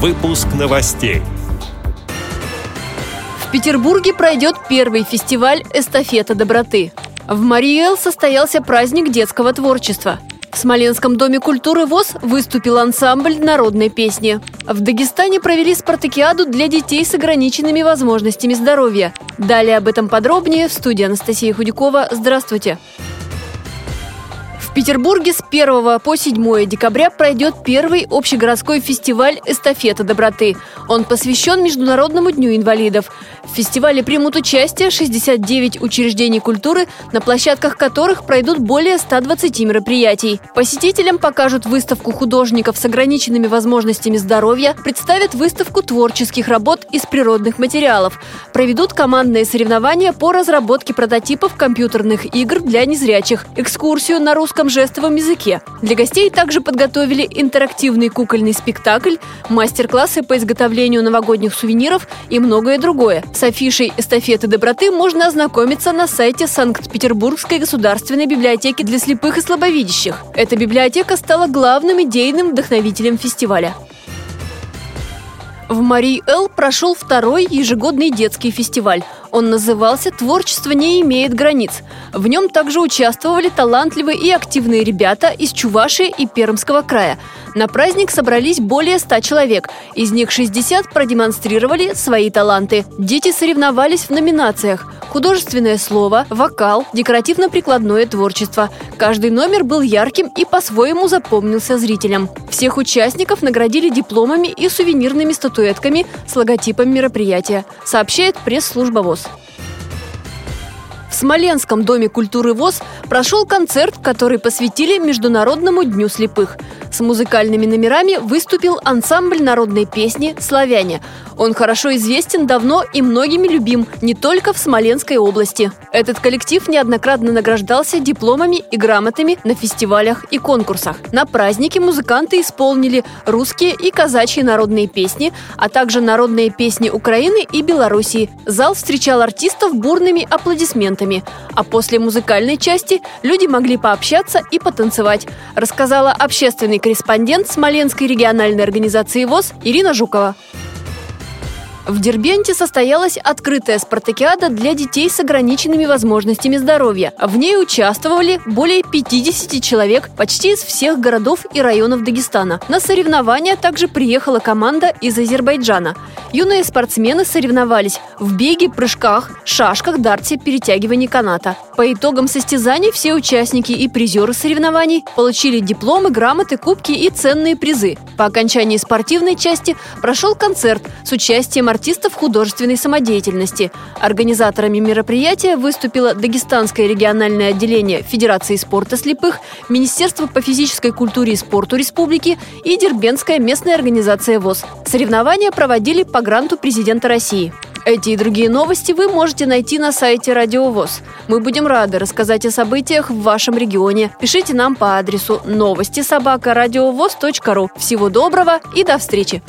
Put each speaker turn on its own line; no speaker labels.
Выпуск новостей.
В Петербурге пройдет первый фестиваль «Эстафета доброты». В Мариэл состоялся праздник детского творчества. В Смоленском доме культуры ВОЗ выступил ансамбль народной песни. В Дагестане провели спартакиаду для детей с ограниченными возможностями здоровья. Далее об этом подробнее в студии Анастасия Худякова. Здравствуйте! В Петербурге с 1 по 7 декабря пройдет первый общегородской фестиваль «Эстафета доброты». Он посвящен Международному дню инвалидов. В фестивале примут участие 69 учреждений культуры, на площадках которых пройдут более 120 мероприятий. Посетителям покажут выставку художников с ограниченными возможностями здоровья, представят выставку творческих работ из природных материалов, проведут командные соревнования по разработке прототипов компьютерных игр для незрячих, экскурсию на русском жестовом языке. Для гостей также подготовили интерактивный кукольный спектакль, мастер-классы по изготовлению новогодних сувениров и многое другое. С афишей эстафеты доброты можно ознакомиться на сайте Санкт-Петербургской государственной библиотеки для слепых и слабовидящих. Эта библиотека стала главным идейным вдохновителем фестиваля. В Марий Эл прошел второй ежегодный детский фестиваль. Он назывался «Творчество не имеет границ». В нем также участвовали талантливые и активные ребята из Чувашии и Пермского края. На праздник собрались более 100 человек. Из них 60 продемонстрировали свои таланты. Дети соревновались в номинациях художественное слово, вокал, декоративно-прикладное творчество. Каждый номер был ярким и по-своему запомнился зрителям. Всех участников наградили дипломами и сувенирными статуэтками с логотипом мероприятия, сообщает пресс-служба ВОЗ. В Смоленском доме культуры ВОЗ прошел концерт, который посвятили Международному дню слепых. С музыкальными номерами выступил ансамбль народной песни «Славяне». Он хорошо известен давно и многими любим, не только в Смоленской области. Этот коллектив неоднократно награждался дипломами и грамотами на фестивалях и конкурсах. На празднике музыканты исполнили русские и казачьи народные песни, а также народные песни Украины и Белоруссии. Зал встречал артистов бурными аплодисментами. А после музыкальной части люди могли пообщаться и потанцевать, рассказала общественный корреспондент Смоленской региональной организации ВОЗ Ирина Жукова. В Дербенте состоялась открытая спартакиада для детей с ограниченными возможностями здоровья. В ней участвовали более 50 человек почти из всех городов и районов Дагестана. На соревнования также приехала команда из Азербайджана. Юные спортсмены соревновались в беге, прыжках, шашках, дарте, перетягивании каната. По итогам состязаний все участники и призеры соревнований получили дипломы, грамоты, кубки и ценные призы. По окончании спортивной части прошел концерт с участием артистов художественной самодеятельности. Организаторами мероприятия выступило Дагестанское региональное отделение Федерации спорта слепых, Министерство по физической культуре и спорту республики и Дербенская местная организация ВОЗ. Соревнования проводили по гранту президента России. Эти и другие новости вы можете найти на сайте Радио ВОЗ. Мы будем рады рассказать о событиях в вашем регионе. Пишите нам по адресу новости собака ру. Всего доброго и до встречи!